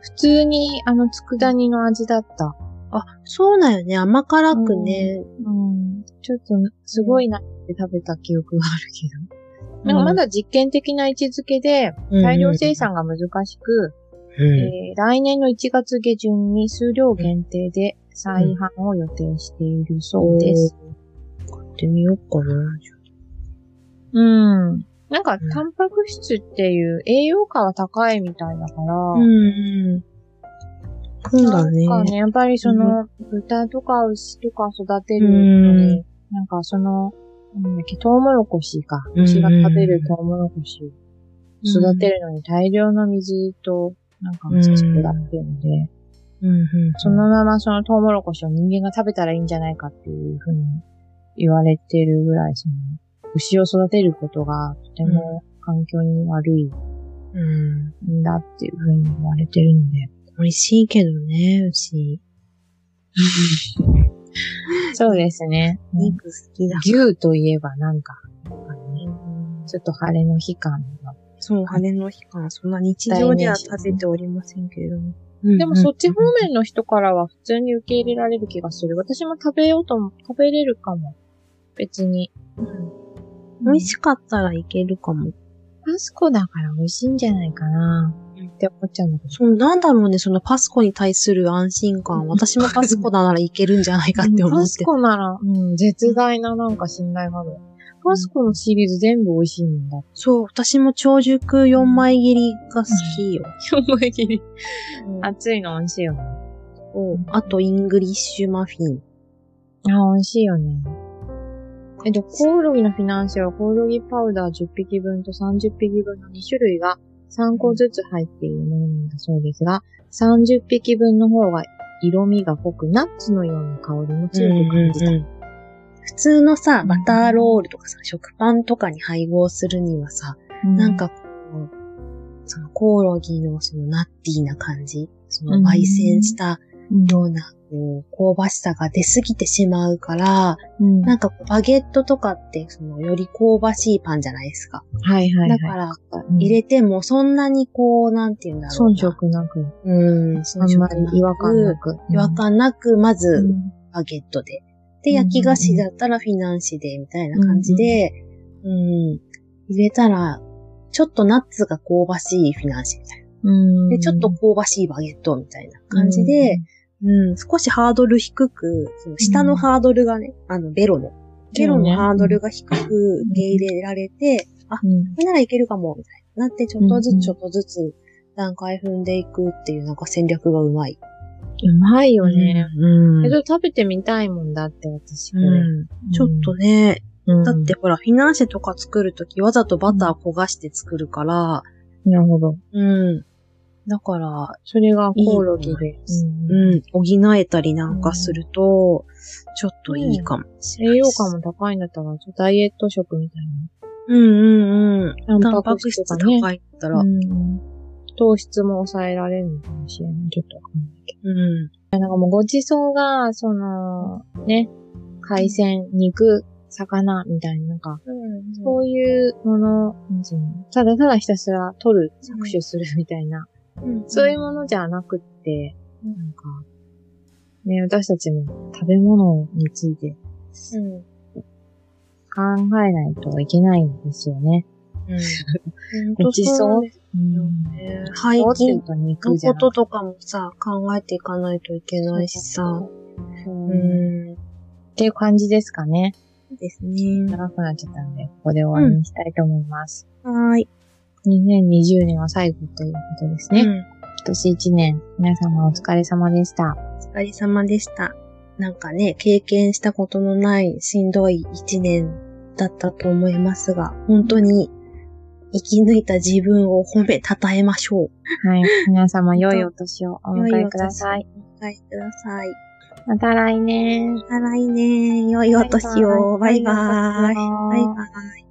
普通に、あの、佃煮の味だった。
あ、そうだよね。甘辛くね。
うん。ちょっと、すごいなって食べた記憶があるけど。なんかまだ実験的な位置づけで、大量生産が難しく、
うん。
えー来年の1月下旬に数量限定で再販を予定しているそうです。
買ってみようかな。
うん。なんか、
うん
タンパク質っていう栄養価は高いみたいだから、
うんうん。そうだね。
なんかね、やっぱりその、豚とか牛とか育てる
うん
のに、なんかその、なんだっけ、トウモロコシか。
うん
牛が食べるトウモロコシを育てるのに大量の水と、なんか難しくなってるので、
うんうん。
そのままそのトウモロコシを人間が食べたらいいんじゃないかっていうふうに言われてるぐらい、その、牛を育てることがとても環境に悪い
うん。
んだっていうふうに言われてるので。
美味しいけどね、牛。(laughs)
そうですね。
肉好きだ。
牛といえばなんか、ちょっと晴れの日感が。
そう、晴れの日間、そんな日常では食べておりませんけれども。
でもそっち方面の人からは普通に受け入れられる気がする。私も食べようとも、食べれるかも。別に。
うん美味しかったらいけるかも。
パスコだから美味しいんじゃないかなって思っちゃうんだけど。
そう、なんだろうね、そのパスコに対する安心感。私もパスコだならいけるんじゃないかって思
パス
って。
コなら、うん、絶大ななんか信頼がある。パスコのシリーズ全部美味しいんだ。
そう、私も長熟4枚切りが好きよ。
4枚切り。
あ
熱いの美味しいよね。
あと、イングリッシュマフィン。
あ、美味しいよね。えっと、コオロギのフィナンシェはコオロギパウダー10匹分と30匹分の2種類が3個ずつ入っているものなんだそうですが、30匹分の方が色味が濃く、ナッツのような香りも強く感じた。
普通のさ、バターロールとかさ、食パンとかに配合するにはさ、なんかこう、そのコオロギのそのナッティーな感じ、その焙煎した
うん、
ような、こう、香ばしさが出すぎてしまうから、
うん
なんかバゲットとかって、その、より香ばしいパンじゃないですか。
はいはいはい。
だから、
うん
入れてもそんなにこう、なんて言うんだろうな。
遜色なく、
うん、
あ
遜
んま
色なく
り違和感なく。
違和感なく、ま
う
ず、
ん
バゲットで。で、焼き菓子だったらフィナンシェで、みたいな感じで、うん、入れたら、ちょっとナッツが香ばしいフィナンシェみたいな。
うん。
で、ちょっと香ばしいバゲットみたいな感じで、うん、少しハードル低く、その下のハードルがね、あの、ベロの、ベロのハードルが低く受け入れられて、あ、こ
うん、
れならいけるかも、みたいな。なって、ちょっとず
うん
つちょっとずつ段階踏んでいくっていうなんか戦略がうまい。
うまいよね。
うん
え、ちょっと食べてみたいもんだって、私。
うんちょっとね、
うん
だってほら、フィナンシェとか作るときわざとバター焦がして作るから、
なるほど。
うん。だから、
それがコオロギで。うん
うん、補えたりなんかすると、ちょっといいかもしれない。
栄養価も高いんだったら、ちょっとダイエット食みたい
うんうんうん。
な。
タンパク質
がね。
高いったら、
うん糖質も抑えられるのかもしれない。ちょっとわかんないけ
うん。
ど。なんかもうごちそうが、その、ね、海鮮、肉、魚みたいな、なんか、そういうもの、なんつうのただただひたすら取る、搾取するみたいな、
うん
そういうものじゃなくって、なんか、ね、私たちも食べ物について
うん。
考えないといけないんですよね。
うん。
ごちそう？
です
うん
よね。背
そうって言
筋
うと肉
のこととかもさ、考えていかないといけないしさ。
うん
うん。
っていう感じですかね。
ですね。
長くなっちゃったんで、ここで終わりにしたいと思います。
はーい。
2020年は最後ということですね。
うん。
今年1年、皆様お疲れ様でした。
お疲れ様でした。なんかね、経験したことのないしんどい一年だったと思いますが、本当に生き抜いた自分を褒めたたえましょう。
はい。皆様良いお年をお迎えください。
お迎えください。
また来年。
また来年、良いお年を。バイバイ。
バイバイ
バイバイ。